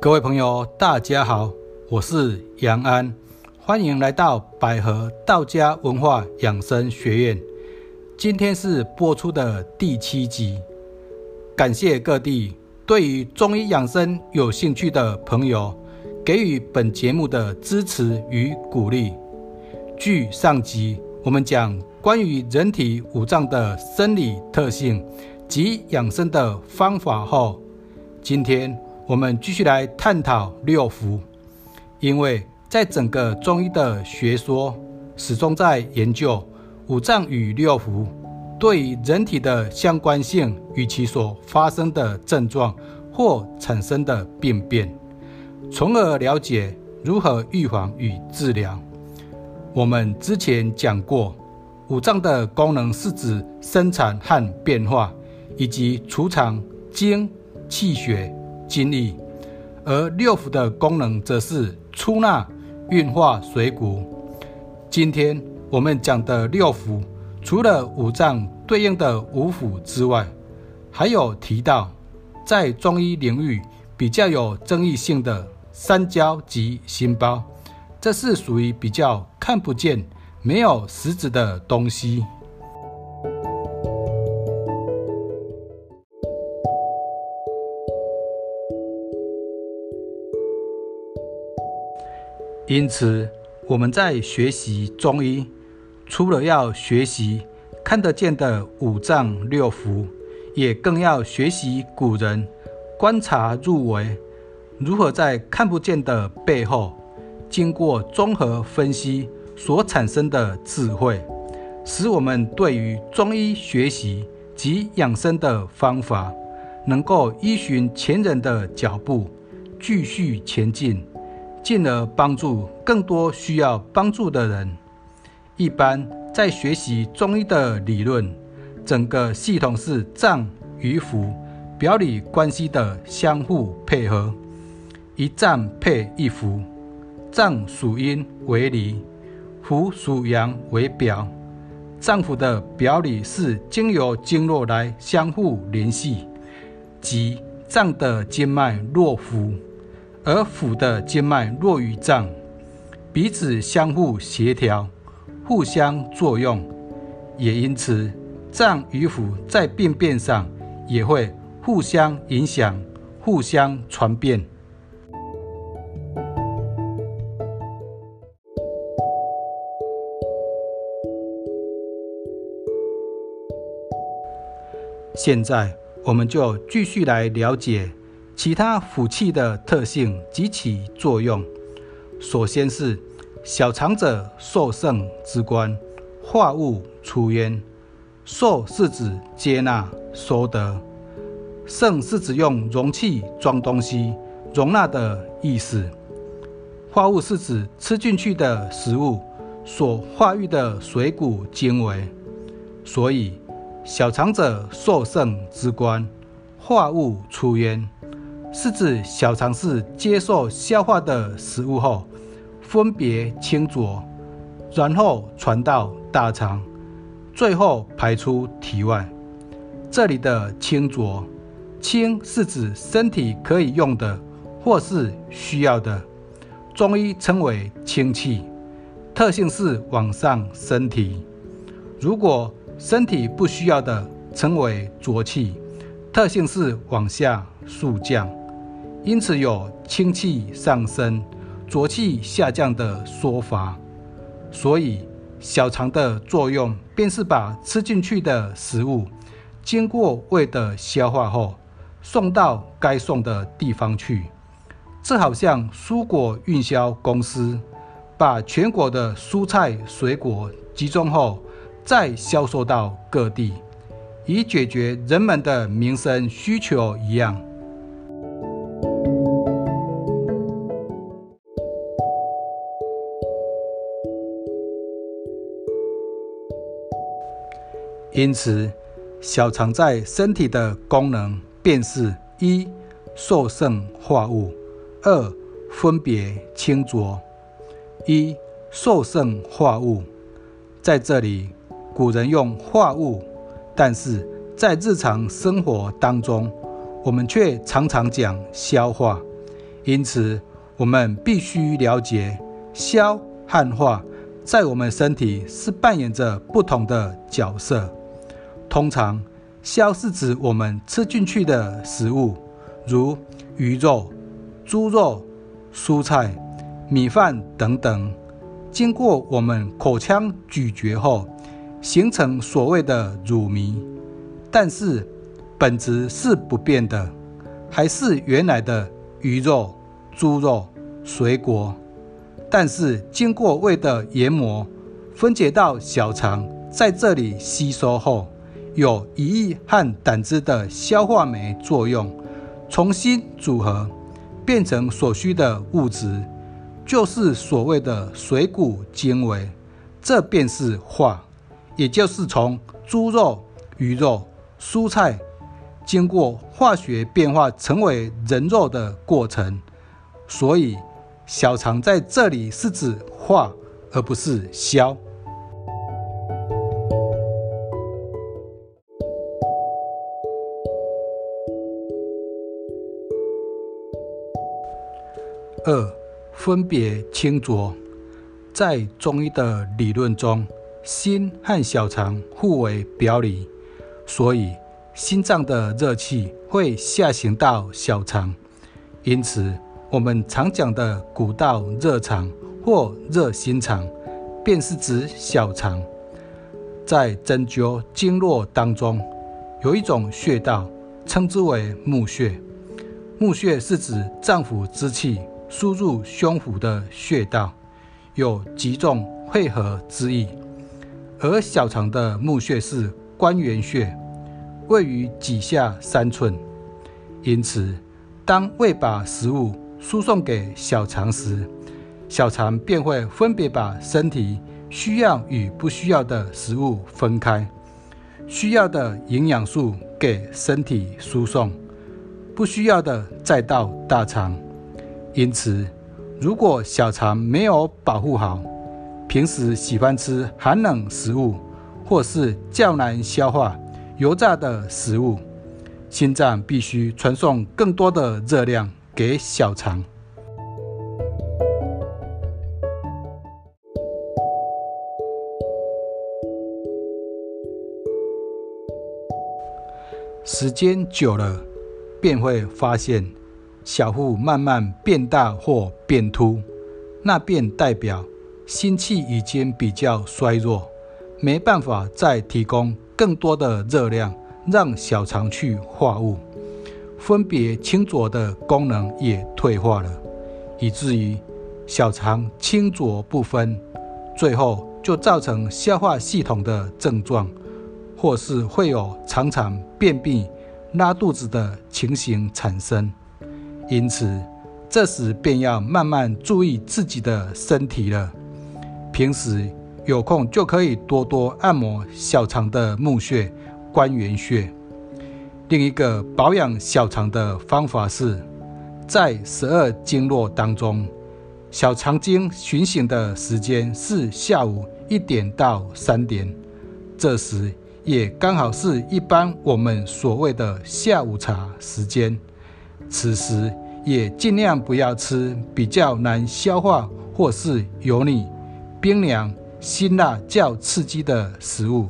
各位朋友，大家好，我是杨安，欢迎来到百合道家文化养生学院。今天是播出的第七集，感谢各地对于中医养生有兴趣的朋友给予本节目的支持与鼓励。据上集我们讲关于人体五脏的生理特性及养生的方法后，今天。我们继续来探讨六腑，因为在整个中医的学说，始终在研究五脏与六腑对于人体的相关性与其所发生的症状或产生的病变，从而了解如何预防与治疗。我们之前讲过，五脏的功能是指生产和变化，以及储藏精气血。精力，而六腑的功能则是出纳、运化水谷。今天我们讲的六腑，除了五脏对应的五腑之外，还有提到在中医领域比较有争议性的三焦及心包，这是属于比较看不见、没有实质的东西。因此，我们在学习中医，除了要学习看得见的五脏六腑，也更要学习古人观察入微，如何在看不见的背后，经过综合分析所产生的智慧，使我们对于中医学习及养生的方法，能够依循前人的脚步，继续前进。进而帮助更多需要帮助的人。一般在学习中医的理论，整个系统是脏与腑表里关系的相互配合，一脏配一腑，脏属阴为里，腑属阳为表。脏腑的表里是经由经络来相互联系，即脏的经脉络腑。而腑的经脉络于脏，彼此相互协调，互相作用，也因此脏与腑在病变上也会互相影响、互相传变。现在，我们就继续来了解。其他腑气的特性及其作用，首先是小肠者受盛之官，化物出焉。受是指接纳收得，盛是指用容器装东西、容纳的意思。化物是指吃进去的食物所化育的水谷精微。所以，小肠者受盛之官，化物出焉。是指小肠是接受消化的食物后，分别清浊，然后传到大肠，最后排出体外。这里的清浊，清是指身体可以用的或是需要的，中医称为清气，特性是往上升提；如果身体不需要的，称为浊气，特性是往下速降。因此有清气上升、浊气下降的说法。所以小肠的作用便是把吃进去的食物，经过胃的消化后，送到该送的地方去。这好像蔬果运销公司，把全国的蔬菜水果集中后，再销售到各地，以解决人们的民生需求一样。因此，小肠在身体的功能便是：一、受盛化物；二、分别清浊。一、受盛化物，在这里，古人用化物，但是在日常生活当中，我们却常常讲消化，因此，我们必须了解消和化在我们身体是扮演着不同的角色。通常，消是指我们吃进去的食物，如鱼肉、猪肉、蔬菜、米饭等等，经过我们口腔咀嚼后，形成所谓的乳糜。但是，本质是不变的，还是原来的鱼肉。猪肉、水果，但是经过胃的研磨，分解到小肠，在这里吸收后，有胰液和胆汁的消化酶作用，重新组合，变成所需的物质，就是所谓的水谷精微。这便是化，也就是从猪肉、鱼肉、蔬菜，经过化学变化成为人肉的过程。所以，小肠在这里是指化，而不是消。二、分别清浊。在中医的理论中，心和小肠互为表里，所以心脏的热气会下行到小肠，因此。我们常讲的古道热肠或热心肠，便是指小肠。在针灸经络当中，有一种穴道，称之为募穴。募穴是指脏腑之气输入胸腹的穴道，有集中汇合之意。而小肠的募穴是关元穴，位于脊下三寸。因此，当胃把食物输送给小肠时，小肠便会分别把身体需要与不需要的食物分开，需要的营养素给身体输送，不需要的再到大肠。因此，如果小肠没有保护好，平时喜欢吃寒冷食物，或是较难消化、油炸的食物，心脏必须传送更多的热量。给小肠。时间久了，便会发现小腹慢慢变大或变凸，那便代表心气已经比较衰弱，没办法再提供更多的热量让小肠去化物。分别清浊的功能也退化了，以至于小肠清浊不分，最后就造成消化系统的症状，或是会有常常便秘、拉肚子的情形产生。因此，这时便要慢慢注意自己的身体了。平时有空就可以多多按摩小肠的募穴、关元穴。另一个保养小肠的方法是，在十二经络当中，小肠经循行的时间是下午一点到三点，这时也刚好是一般我们所谓的下午茶时间。此时也尽量不要吃比较难消化或是油腻、冰凉、辛辣较刺激的食物，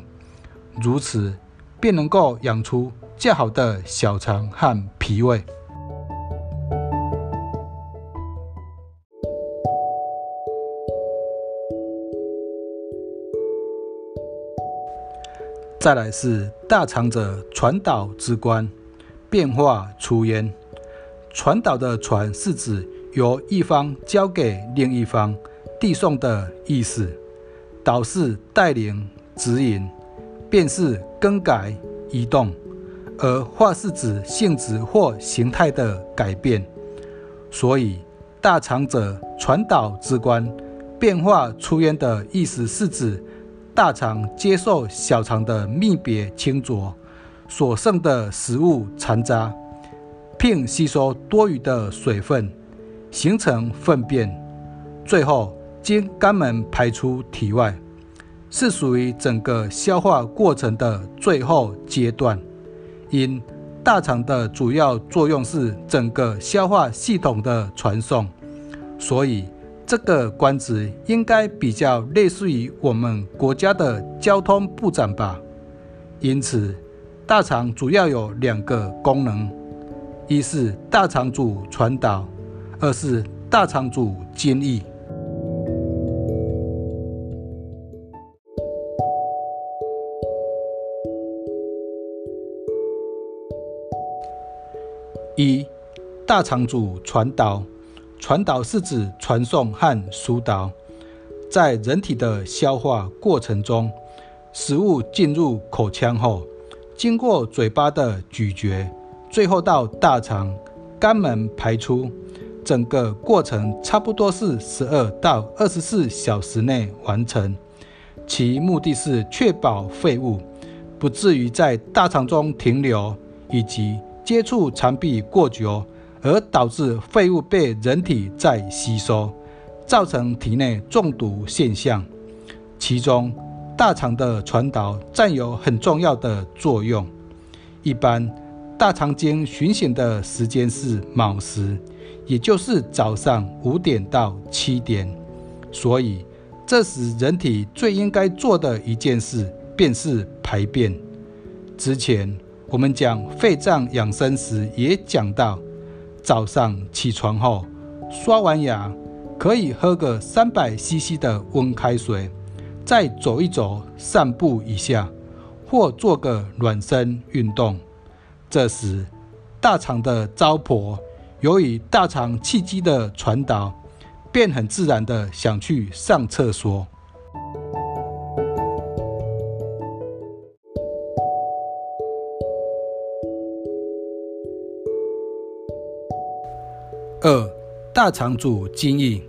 如此便能够养出。较好的小肠和脾胃。再来是大肠者传导之官，变化出焉。传导的传是指由一方交给另一方，递送的意思。导是带领、指引，便是更改、移动。而化是指性质或形态的改变，所以大肠者传导之官，变化出焉的意思是指大肠接受小肠的密别清浊，所剩的食物残渣，并吸收多余的水分，形成粪便，最后经肛门排出体外，是属于整个消化过程的最后阶段。因大肠的主要作用是整个消化系统的传送，所以这个官职应该比较类似于我们国家的交通部长吧。因此，大肠主要有两个功能：一是大肠主传导，二是大肠主津液。一大肠主传导，传导是指传送和疏导。在人体的消化过程中，食物进入口腔后，经过嘴巴的咀嚼，最后到大肠、肛门排出。整个过程差不多是十二到二十四小时内完成。其目的是确保废物不至于在大肠中停留，以及。接触肠壁过久，而导致废物被人体再吸收，造成体内中毒现象。其中，大肠的传导占有很重要的作用。一般，大肠经巡行的时间是卯时，也就是早上五点到七点。所以，这时人体最应该做的一件事，便是排便。之前。我们讲肺脏养生时也讲到，早上起床后刷完牙，可以喝个三百 CC 的温开水，再走一走、散步一下，或做个暖身运动。这时，大肠的糟粕由于大肠气机的传导，便很自然的想去上厕所。二大肠主津液，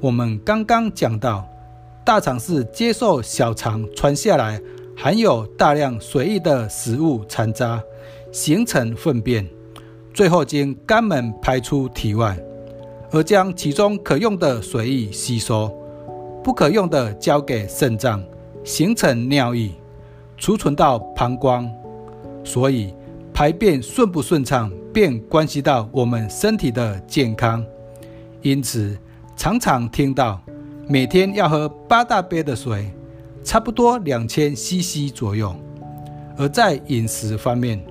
我们刚刚讲到，大肠是接受小肠传下来含有大量水液的食物残渣，形成粪便，最后经肛门排出体外，而将其中可用的水液吸收，不可用的交给肾脏，形成尿液，储存到膀胱，所以排便顺不顺畅。便关系到我们身体的健康，因此常常听到每天要喝八大杯的水，差不多两千 CC 左右。而在饮食方面，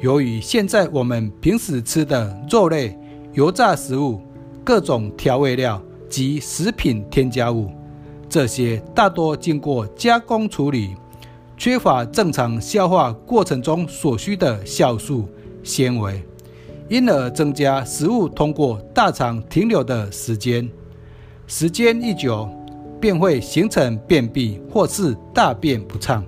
由于现在我们平时吃的肉类、油炸食物、各种调味料及食品添加物，这些大多经过加工处理，缺乏正常消化过程中所需的酵素、纤维。因而增加食物通过大肠停留的时间，时间一久，便会形成便秘或是大便不畅。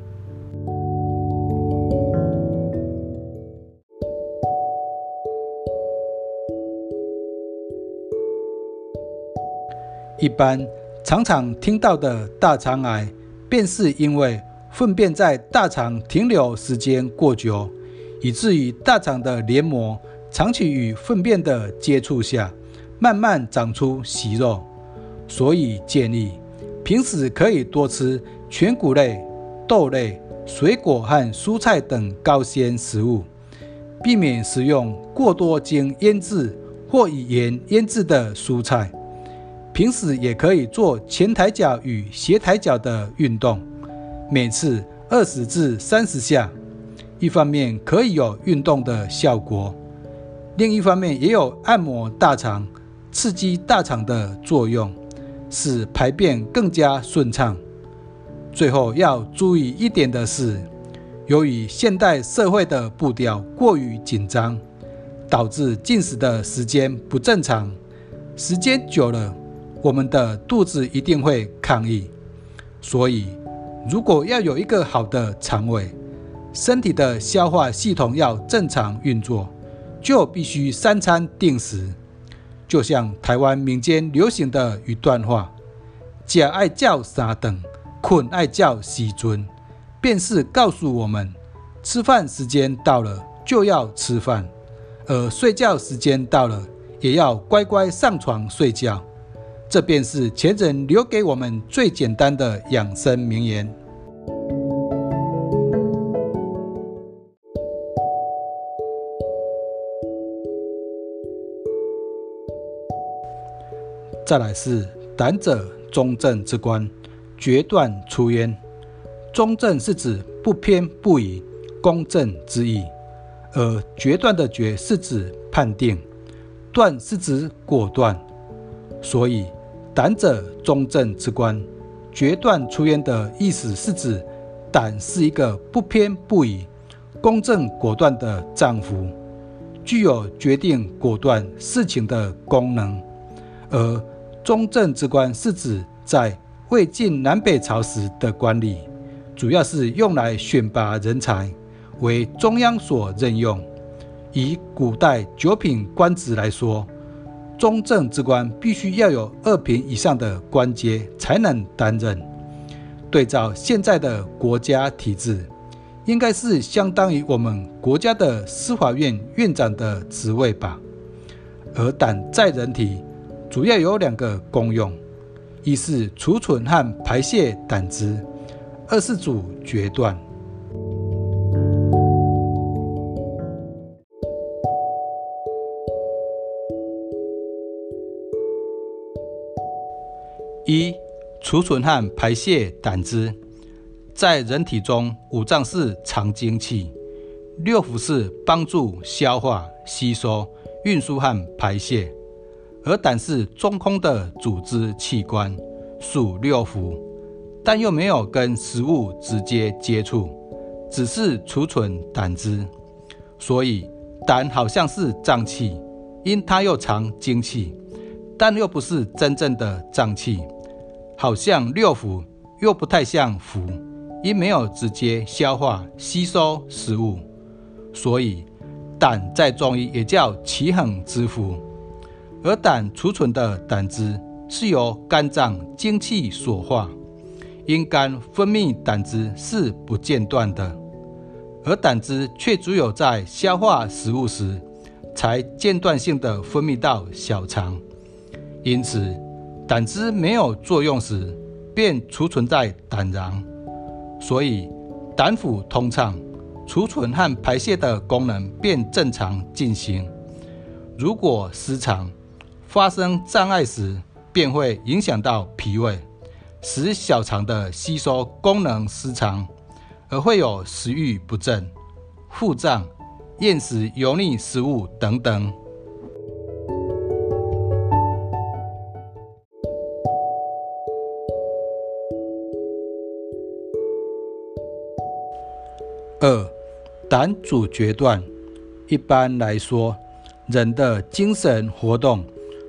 一般常常听到的大肠癌，便是因为粪便在大肠停留时间过久，以至于大肠的黏膜。长期与粪便的接触下，慢慢长出息肉，所以建议平时可以多吃全谷类、豆类、水果和蔬菜等高纤食物，避免食用过多经腌制或以盐腌制的蔬菜。平时也可以做前抬脚与斜抬脚的运动，每次二十至三十下，一方面可以有运动的效果。另一方面，也有按摩大肠、刺激大肠的作用，使排便更加顺畅。最后要注意一点的是，由于现代社会的步调过于紧张，导致进食的时间不正常，时间久了，我们的肚子一定会抗议。所以，如果要有一个好的肠胃，身体的消化系统要正常运作。就必须三餐定时，就像台湾民间流行的一段话：“食爱叫三等，困爱叫西尊”，便是告诉我们，吃饭时间到了就要吃饭，而睡觉时间到了也要乖乖上床睡觉。这便是前人留给我们最简单的养生名言。再来是胆者中正之官决断出焉。中正是指不偏不倚公正之意。而决断的决是指判定断是指果断。所以胆者中正之官，决断出焉的意思是指胆是一个不偏不倚、公正果断的丈夫。具有决定果断事情的功能，而中正之官是指在魏晋南北朝时的官吏，主要是用来选拔人才，为中央所任用。以古代九品官职来说，中正之官必须要有二品以上的官阶才能担任。对照现在的国家体制。应该是相当于我们国家的司法院院长的职位吧。而胆在人体主要有两个功用：一是储存和排泄胆汁，二是主决断。一、储存和排泄胆汁。在人体中，五脏是藏精气，六腑是帮助消化、吸收、运输和排泄，而胆是中空的组织器官，属六腑，但又没有跟食物直接接触，只是储存胆汁。所以，胆好像是脏器，因它又藏精气，但又不是真正的脏器，好像六腑，又不太像腑。因没有直接消化吸收食物，所以胆在中医也叫奇恒之腑。而胆储存的胆汁是由肝脏精气所化，因肝分泌胆汁是不间断的，而胆汁却只有在消化食物时才间断性的分泌到小肠，因此胆汁没有作用时便储存在胆囊。所以，胆腑通畅，储存和排泄的功能便正常进行。如果失常，发生障碍时，便会影响到脾胃，使小肠的吸收功能失常，而会有食欲不振、腹胀、厌食油腻食物等等。二胆主决断。一般来说，人的精神活动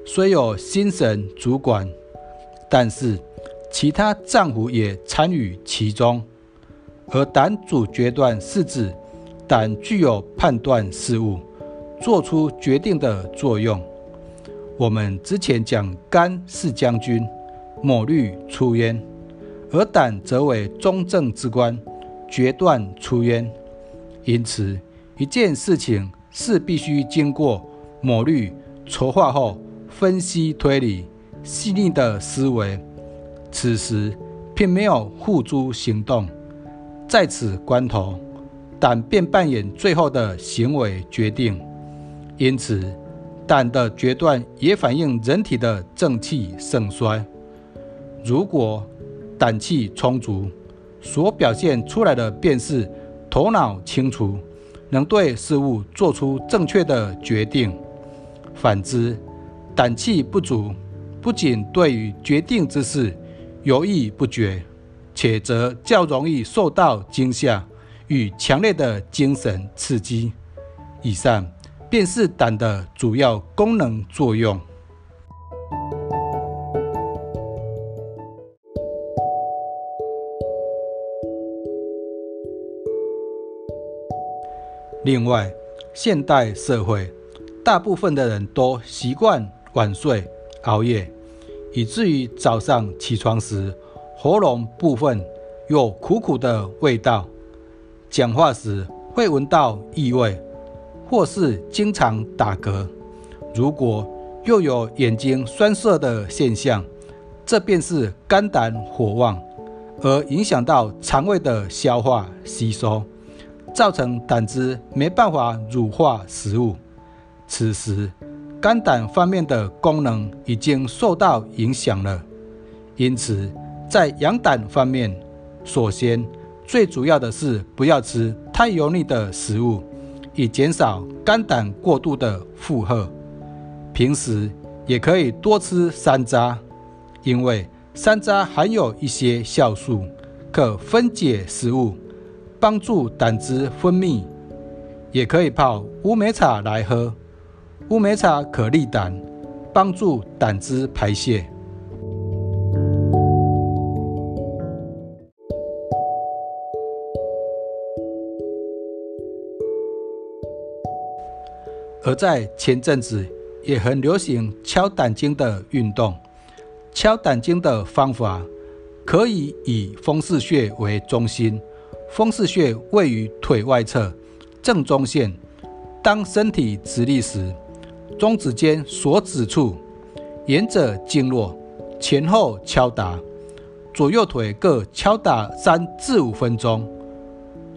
虽有心神主管，但是其他脏腑也参与其中。而胆主决断是指胆具有判断事物、做出决定的作用。我们之前讲肝是将军，抹绿出焉，而胆则为中正之官。决断出渊，因此一件事情是必须经过抹滤、筹划后分析推理、细腻的思维，此时并没有付诸行动，在此关头，胆便扮演最后的行为决定。因此，胆的决断也反映人体的正气盛衰。如果胆气充足，所表现出来的便是头脑清楚，能对事物做出正确的决定。反之，胆气不足，不仅对于决定之事犹豫不决，且则较容易受到惊吓与强烈的精神刺激。以上便是胆的主要功能作用。另外，现代社会大部分的人都习惯晚睡、熬夜，以至于早上起床时喉咙部分有苦苦的味道，讲话时会闻到异味，或是经常打嗝。如果又有眼睛酸涩的现象，这便是肝胆火旺，而影响到肠胃的消化吸收。造成胆汁没办法乳化食物，此时肝胆方面的功能已经受到影响了。因此，在养胆方面，首先最主要的是不要吃太油腻的食物，以减少肝胆过度的负荷。平时也可以多吃山楂，因为山楂含有一些酵素，可分解食物，帮助胆汁分泌。也可以泡乌梅茶来喝，乌梅茶可利胆，帮助胆汁排泄。而在前阵子也很流行敲胆经的运动，敲胆经的方法可以以风市穴为中心，风市穴位于腿外侧。正中线，当身体直立时，中指尖所指处，沿着经络前后敲打，左右腿各敲打三至五分钟。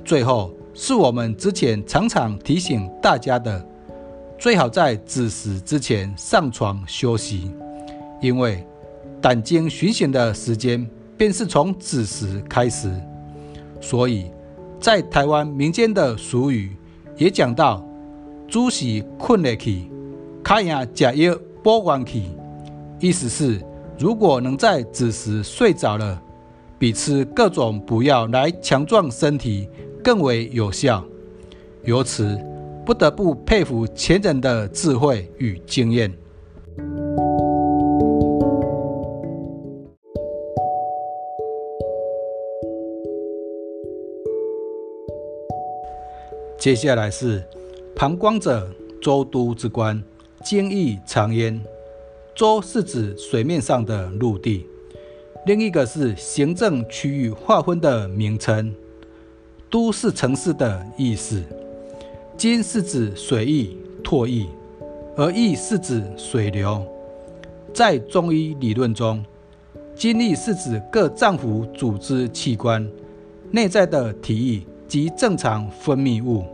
最后是我们之前常常提醒大家的，最好在子时之前上床休息，因为胆经循行的时间便是从子时开始，所以。在台湾民间的俗语也讲到：“猪喜困了起，卡牙假药波完起。”意思是，如果能在子时睡着了，比吃各种补药来强壮身体更为有效。由此，不得不佩服前人的智慧与经验。接下来是膀胱者，周都之官，精益长焉。周是指水面上的陆地，另一个是行政区域划分的名称。都是城市的意思。精是指水域唾液，而液是指水流。在中医理论中，精液是指各脏腑组织器官内在的体液及正常分泌物。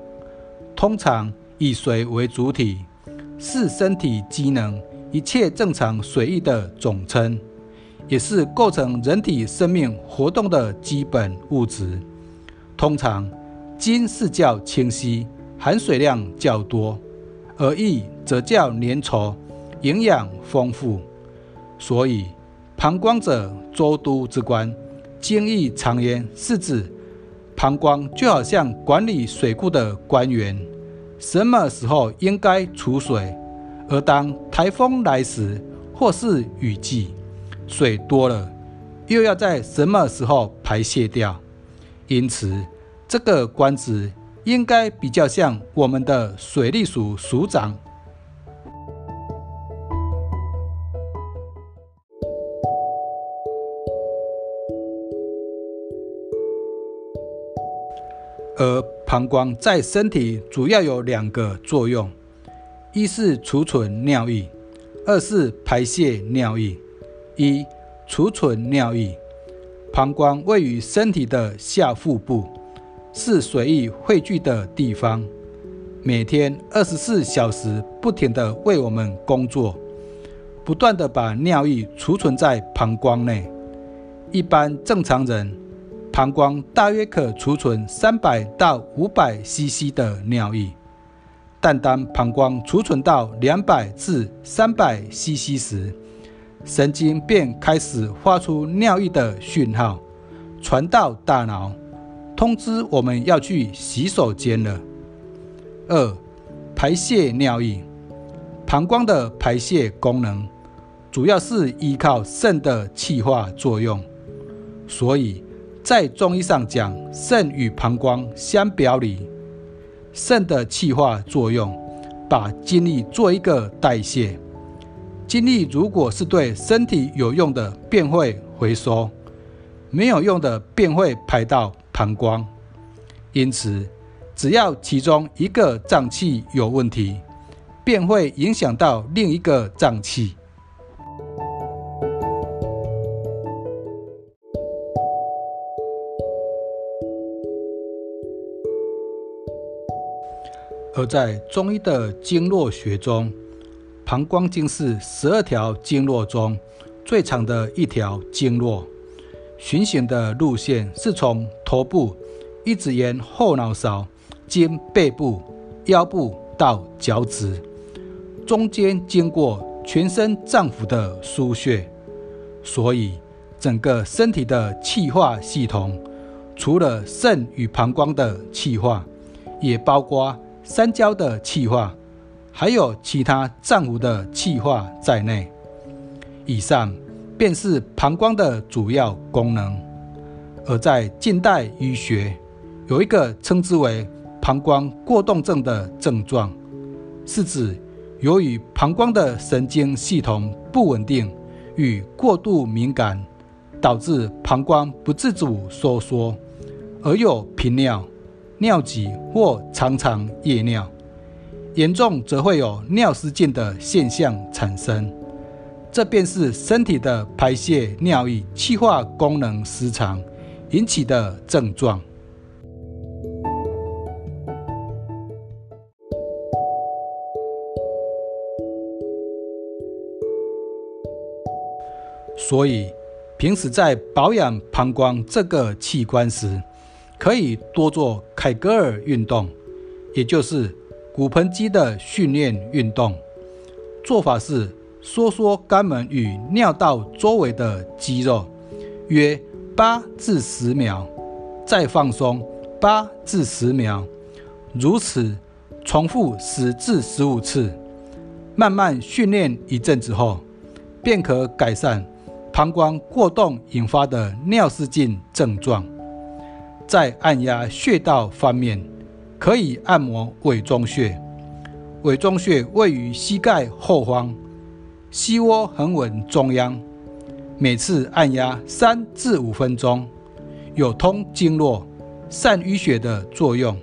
通常以水为主体，是身体机能一切正常水域的总称，也是构成人体生命活动的基本物质。通常，精是较清晰，含水量较多，而液则较粘稠，营养丰富。所以，膀胱者，周都之官，精益长焉，是指膀胱就好像管理水库的官员。什么时候应该储水，而当台风来时或是雨季，水多了，又要在什么时候排泄掉？因此，这个官职应该比较像我们的水利署署长。而膀胱在身体主要有两个作用：一是储存尿液，二是排泄尿液。一、储存尿液。膀胱位于身体的下腹部，是水液汇聚的地方，每天二十四小时不停地为我们工作，不断地把尿液储存在膀胱内。一般正常人。膀胱大约可储存三百到五百 CC 的尿液，但当膀胱储存到两百至三百 CC 时，神经便开始发出尿液的讯号，传到大脑，通知我们要去洗手间了。二、排泄尿液。膀胱的排泄功能主要是依靠肾的气化作用，所以。在中医上讲，肾与膀胱相表里，肾的气化作用，把精力做一个代谢。精力如果是对身体有用的，便会回收；没有用的，便会排到膀胱。因此，只要其中一个脏器有问题，便会影响到另一个脏器。而在中医的经络学中，膀胱经是十二条经络中最长的一条经络，循行的路线是从头部一直沿后脑勺经背部、腰部到脚趾，中间经过全身脏腑的腧穴，所以整个身体的气化系统，除了肾与膀胱的气化，也包括三焦的气化。还有其他脏腑的气化在内。以上便是膀胱的主要功能。而在近代医学，有一个称之为膀胱过动症的症状，是指由于膀胱的神经系统不稳定与过度敏感，导致膀胱不自主收缩，而有频尿、尿急或常常夜尿。严重则会有尿失禁的现象产生，这便是身体的排泄尿液气化功能失常引起的症状。所以，平时在保养膀胱这个器官时，可以多做凯格尔运动，也就是。骨盆肌的训练运动做法是收缩肛门与尿道周围的肌肉，约八至十秒，再放松八至十秒，如此重复十至十五次。慢慢训练一阵子后，便可改善膀胱过动引发的尿失禁症状。在按压穴道方面。可以按摩委中穴，委中穴位于膝盖后方，膝窝横纹中央。每次按压三至五分钟，有通经络、散淤血的作用，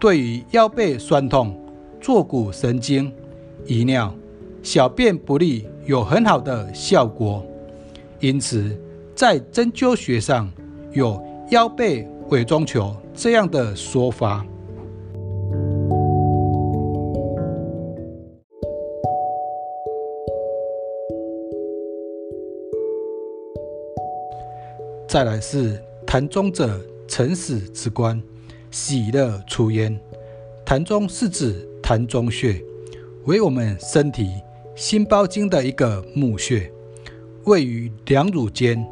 对于腰背酸痛、坐骨神经、遗尿、小便不利有很好的效果。因此，在针灸学上有腰背委中求这样的说法。再来是痰中者，沉死之官，喜乐出焉。痰中是指痰中穴，为我们身体心包经的一个募穴，位于两乳间。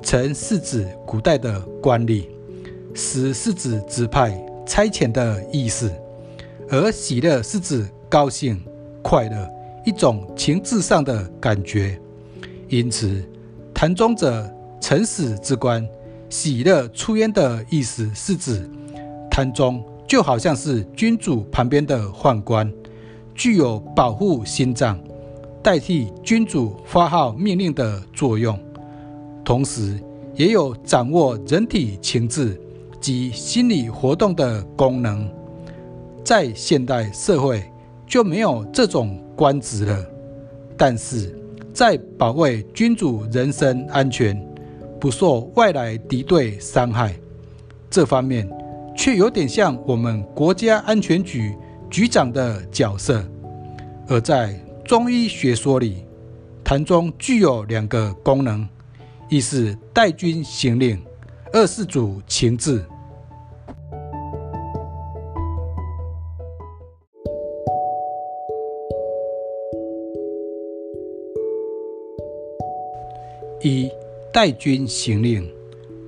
沉是指古代的官吏，死是指指派差遣的意思，而喜乐是指高兴、快乐，一种情志上的感觉。因此，坛中者。臣死之官，喜乐出焉的意思是指坛中就好像是君主旁边的宦官，具有保护心脏、代替君主发号命令的作用，同时也有掌握人体情志及心理活动的功能。在现代社会就没有这种官职了，但是在保卫君主人身安全。不受外来敌对伤害，这方面却有点像我们国家安全局局长的角色。而在中医学说里，痰中具有两个功能：一是带军行令，二世祖情志。一。带军行令，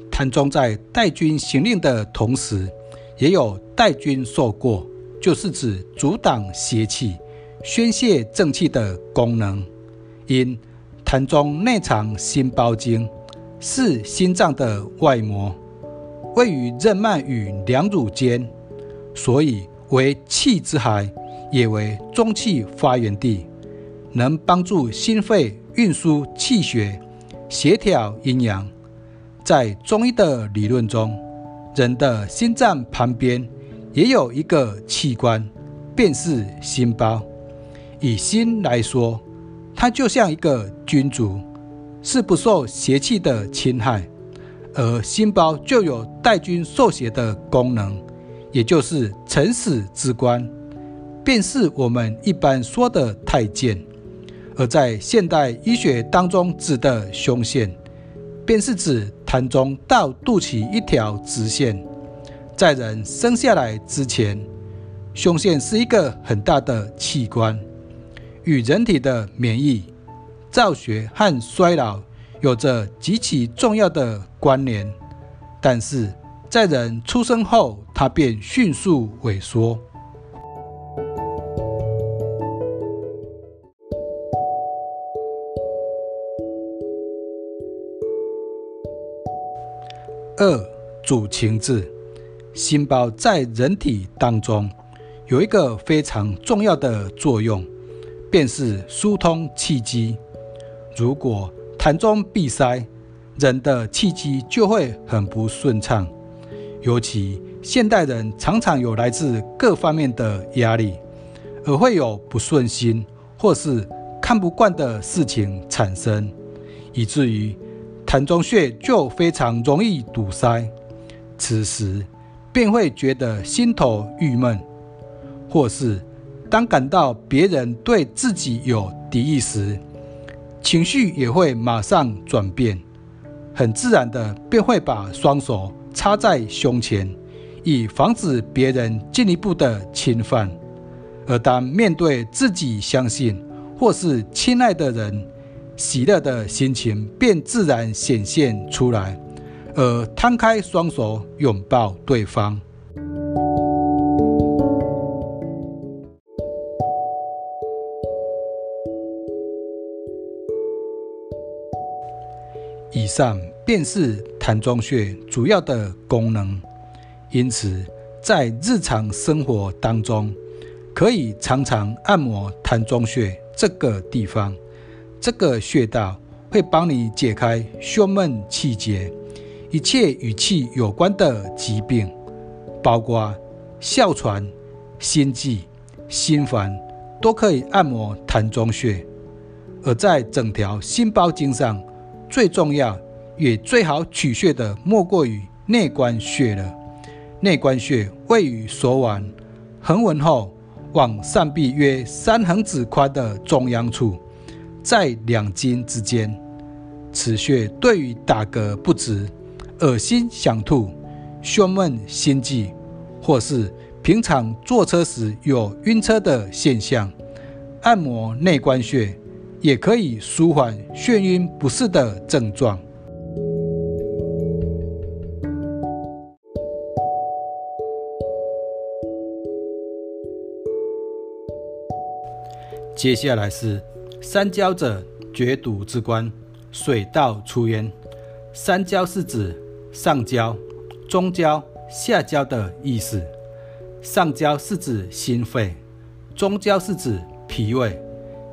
谭中在带军行令的同时，也有带军受过，就是指阻挡邪气、宣泄正气的功能。因谭中内藏心包经，是心脏的外膜，位于任脉与两乳间，所以为气之海，也为中气发源地，能帮助心肺运输气血。协调阴阳，在中医的理论中，人的心脏旁边也有一个器官，便是心包。以心来说，它就像一个君主，是不受邪气的侵害；而心包就有带君受邪的功能，也就是臣死之官，便是我们一般说的太监；而在现代医学当中指的胸线，便是指痰中到肚脐一条直线。在人生下来之前，胸腺是一个很大的器官，与人体的免疫、造血和衰老有着极其重要的关联。但是在人出生后，它便迅速萎缩。二主情志，心包在人体当中有一个非常重要的作用，便是疏通气机。如果痰中闭塞，人的气机就会很不顺畅。尤其现代人常常有来自各方面的压力，而会有不顺心或是看不惯的事情产生，以至于。痰中穴就非常容易堵塞，此时便会觉得心头郁闷，或是当感到别人对自己有敌意时，情绪也会马上转变，很自然的便会把双手插在胸前，以防止别人进一步的侵犯。而当面对自己相信或是亲爱的人，喜乐的心情便自然显现出来，而摊开双手拥抱对方。上便是痰中穴主要的功能，因此在日常生活当中，可以常常按摩痰中穴这个地方。这个穴道会帮你解开胸闷气结，一切与气有关的疾病，包括哮喘、心悸、心烦，都可以按摩痰中穴。而在整条心包经上，最重要也最好取穴的，莫过于内关穴了。内关穴位于手腕横纹后往上臂约三横指宽的中央处。在两筋之间，此穴对于打嗝不止、恶心想吐、胸闷心悸，或是平常坐车时有晕车的现象，按摩内关穴也可以舒缓眩晕不适的症状。接下来是。三焦者，绝毒之官，水道出焉。三焦是指上焦、中焦、下焦的意思。上焦是指心肺，中焦是指脾胃，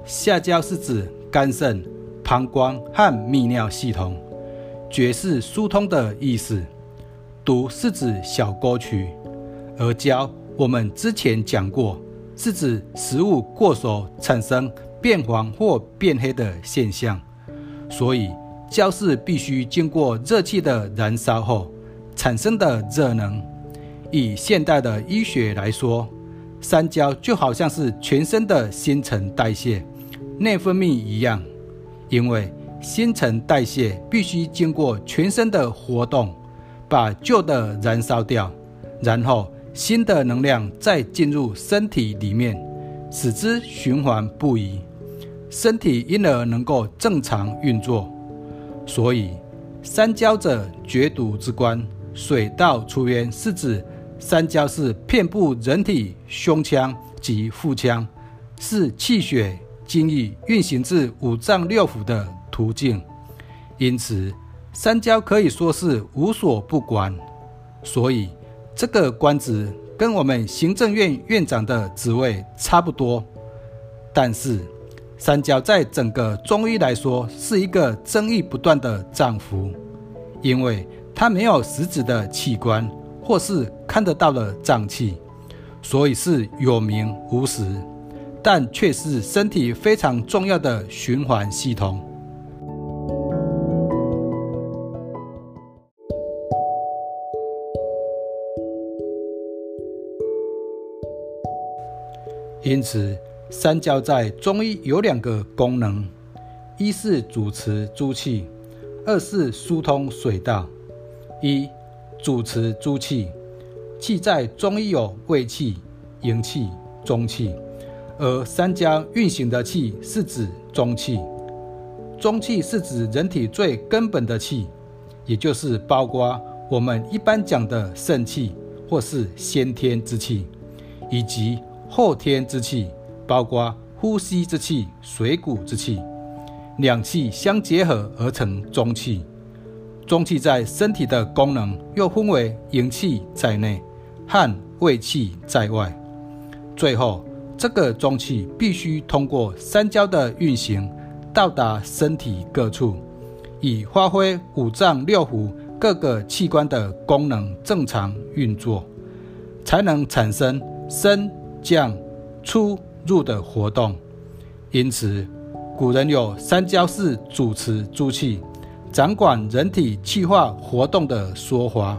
下焦是指肝肾、膀胱和泌尿系统。绝是疏通的意思。毒是指小沟渠，而焦我们之前讲过，是指食物过熟产生。变黄或变黑的现象，所以焦是必须经过热气的燃烧后产生的热能。以现代的医学来说，三焦就好像是全身的新陈代谢、内分泌一样，因为新陈代谢必须经过全身的活动，把旧的燃烧掉，然后新的能量再进入身体里面，使之循环不已。身体因而能够正常运作，所以三焦者绝毒之官，水道出渊是指三焦是遍布人体胸腔及腹腔，是气血精液运行至五脏六腑的途径。因此，三焦可以说是无所不管。所以，这个官职跟我们行政院院长的职位差不多，但是。三焦在整个中医来说是一个争议不断的脏腑，因为它没有实质的器官或是看得到的脏器，所以是有名无实，但却是身体非常重要的循环系统。因此，三焦在中医有两个功能：一是主持诸气，二是疏通水道。一、主持诸气，气在中医有胃气、营气、中气，而三焦运行的气是指中气。中气是指人体最根本的气，也就是包括我们一般讲的肾气或是先天之气，以及后天之气。包括呼吸之气、水谷之气，两气相结合而成中气。中气在身体的功能又分为营气在内和胃气在外。最后，这个中气必须通过三焦的运行，到达身体各处，以发挥五脏六腑各个器官的功能正常运作，才能产生升降出。入的活动，因此古人有三焦是主持诸气、掌管人体气化活动的说法。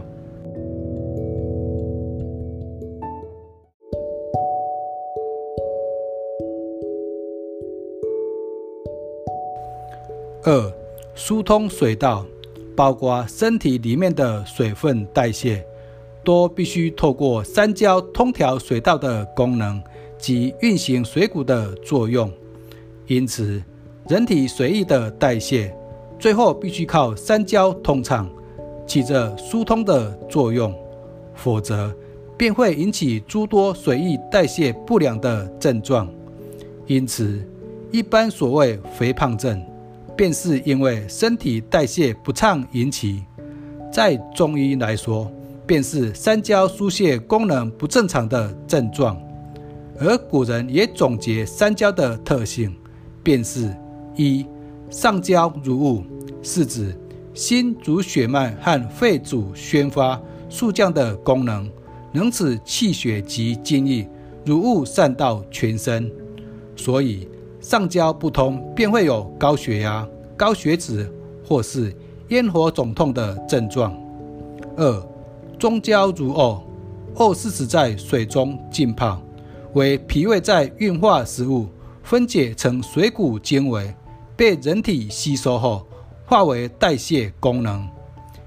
二、疏通水道，包括身体里面的水分代谢，都必须透过三焦通调水道的功能。及运行水谷的作用，因此人体水液的代谢最后必须靠三焦通畅，起着疏通的作用，否则便会引起诸多水液代谢不良的症状。因此，一般所谓肥胖症，便是因为身体代谢不畅引起。在中医来说，便是三焦疏泄功能不正常的症状。而古人也总结三焦的特性，便是：一、上焦如雾，是指心主血脉和肺主宣发速降的功能，能使气血及津液如雾散到全身。所以上焦不通，便会有高血压、高血脂或是咽喉肿痛的症状。二、中焦如呕，呕是指在水中浸泡。为脾胃在运化食物，分解成水谷精微，被人体吸收后化为代谢功能。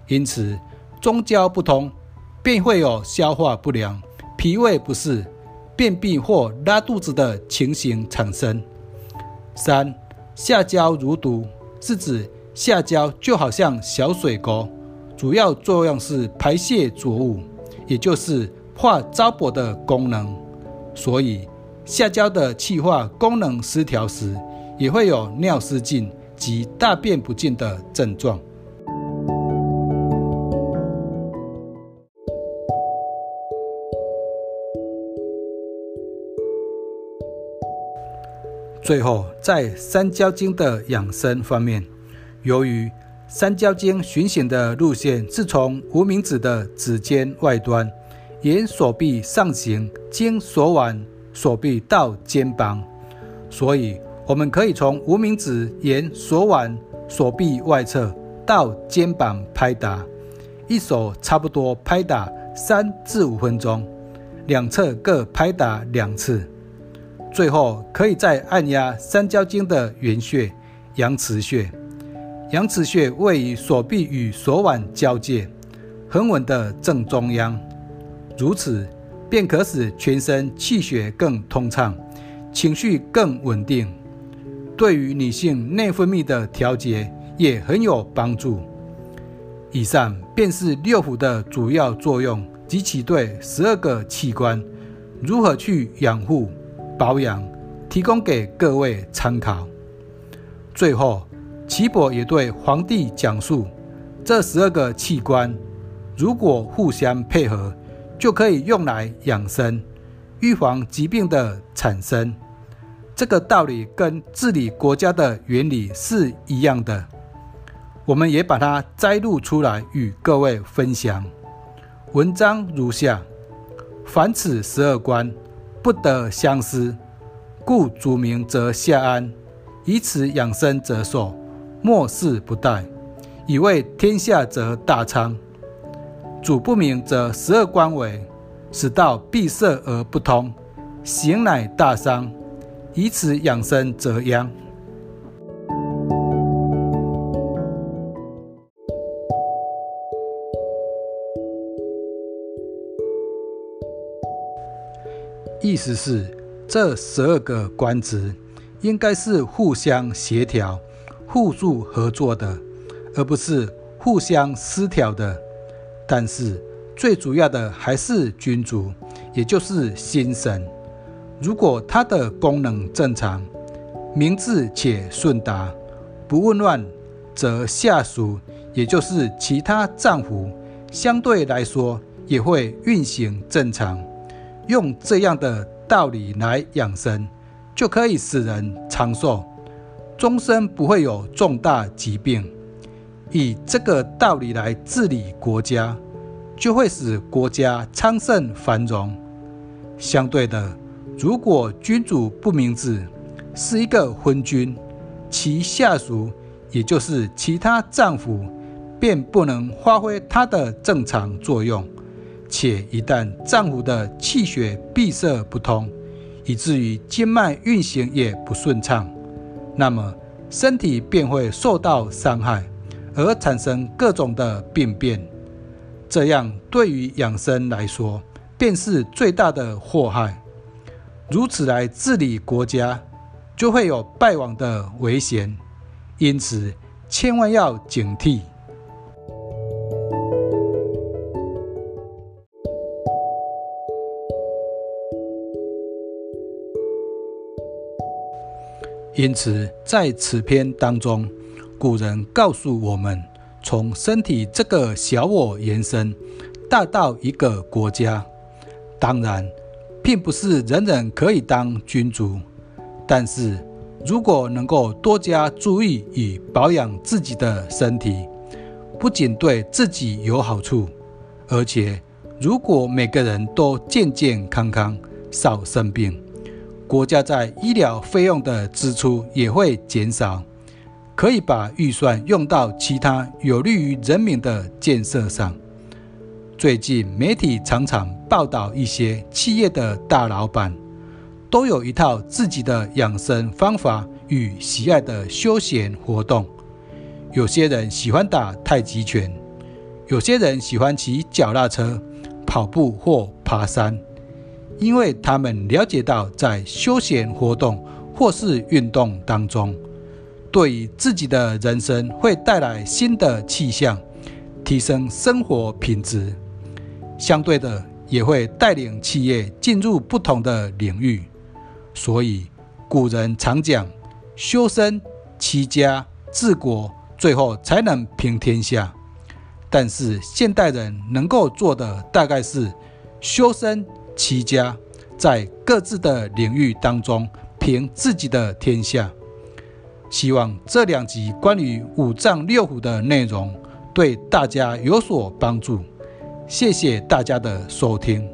因此，中焦不通，便会有消化不良、脾胃不适、便秘或拉肚子的情形产生。三下焦如毒，是指下焦就好像小水沟，主要作用是排泄浊物，也就是化糟粕的功能。所以，下焦的气化功能失调时，也会有尿失禁及大便不尽的症状。最后，在三焦经的养生方面，由于三焦经循行的路线是从无名指的指尖外端。沿手臂上行，经手腕、手臂到肩膀，所以我们可以从无名指沿手腕、手臂外侧到肩膀拍打，一手差不多拍打三至五分钟，两侧各拍打两次，最后可以再按压三焦经的原穴阳池穴。阳池穴位于手臂与手腕交界，横纹的正中央。如此，便可使全身气血更通畅，情绪更稳定，对于女性内分泌的调节也很有帮助。以上便是六腑的主要作用及其对十二个器官如何去养护、保养，提供给各位参考。最后，岐伯也对皇帝讲述，这十二个器官如果互相配合。就可以用来养生、预防疾病的产生。这个道理跟治理国家的原理是一样的。我们也把它摘录出来与各位分享。文章如下：凡此十二关，不得相思，故主名则下安，以此养生则寿，莫事不待，以为天下则大昌。主不明则十二官为，使道闭塞而不通，行乃大伤，以此养生则殃。意思是，这十二个官职应该是互相协调、互助合作的，而不是互相失调的。但是最主要的还是君主，也就是心神。如果他的功能正常、明智且顺达，不混乱，则下属，也就是其他脏腑，相对来说也会运行正常。用这样的道理来养生，就可以使人长寿，终身不会有重大疾病。以这个道理来治理国家，就会使国家昌盛繁荣。相对的，如果君主不明智，是一个昏君，其下属，也就是其他脏腑，便不能发挥它的正常作用。且一旦脏腑的气血闭塞不通，以至于经脉运行也不顺畅，那么身体便会受到伤害，而产生各种的病变。这样对于养生来说，便是最大的祸害。如此来治理国家，就会有败亡的危险。因此，千万要警惕。因此，在此篇当中，古人告诉我们，从身体这个小我延伸，大到一个国家。当然，并不是人人可以当君主，但是如果能够多加注意与保养自己的身体，不仅对自己有好处，而且如果每个人都健健康康，少生病。国家在医疗费用的支出也会减少，可以把预算用到其他有利于人民的建设上。最近媒体常常报道一些企业的大老板都有一套自己的养生方法与喜爱的休闲活动。有些人喜欢打太极拳，有些人喜欢骑脚踏车、跑步或爬山。因为他们了解到，在休闲活动或是运动当中，对于自己的人生会带来新的气象，提升生活品质。相对的，也会带领企业进入不同的领域。所以，古人常讲：修身齐家治国，最后才能平天下。但是，现代人能够做的，大概是修身。齐家在各自的领域当中凭自己的天下。希望这两集关于五脏六腑的内容对大家有所帮助。谢谢大家的收听。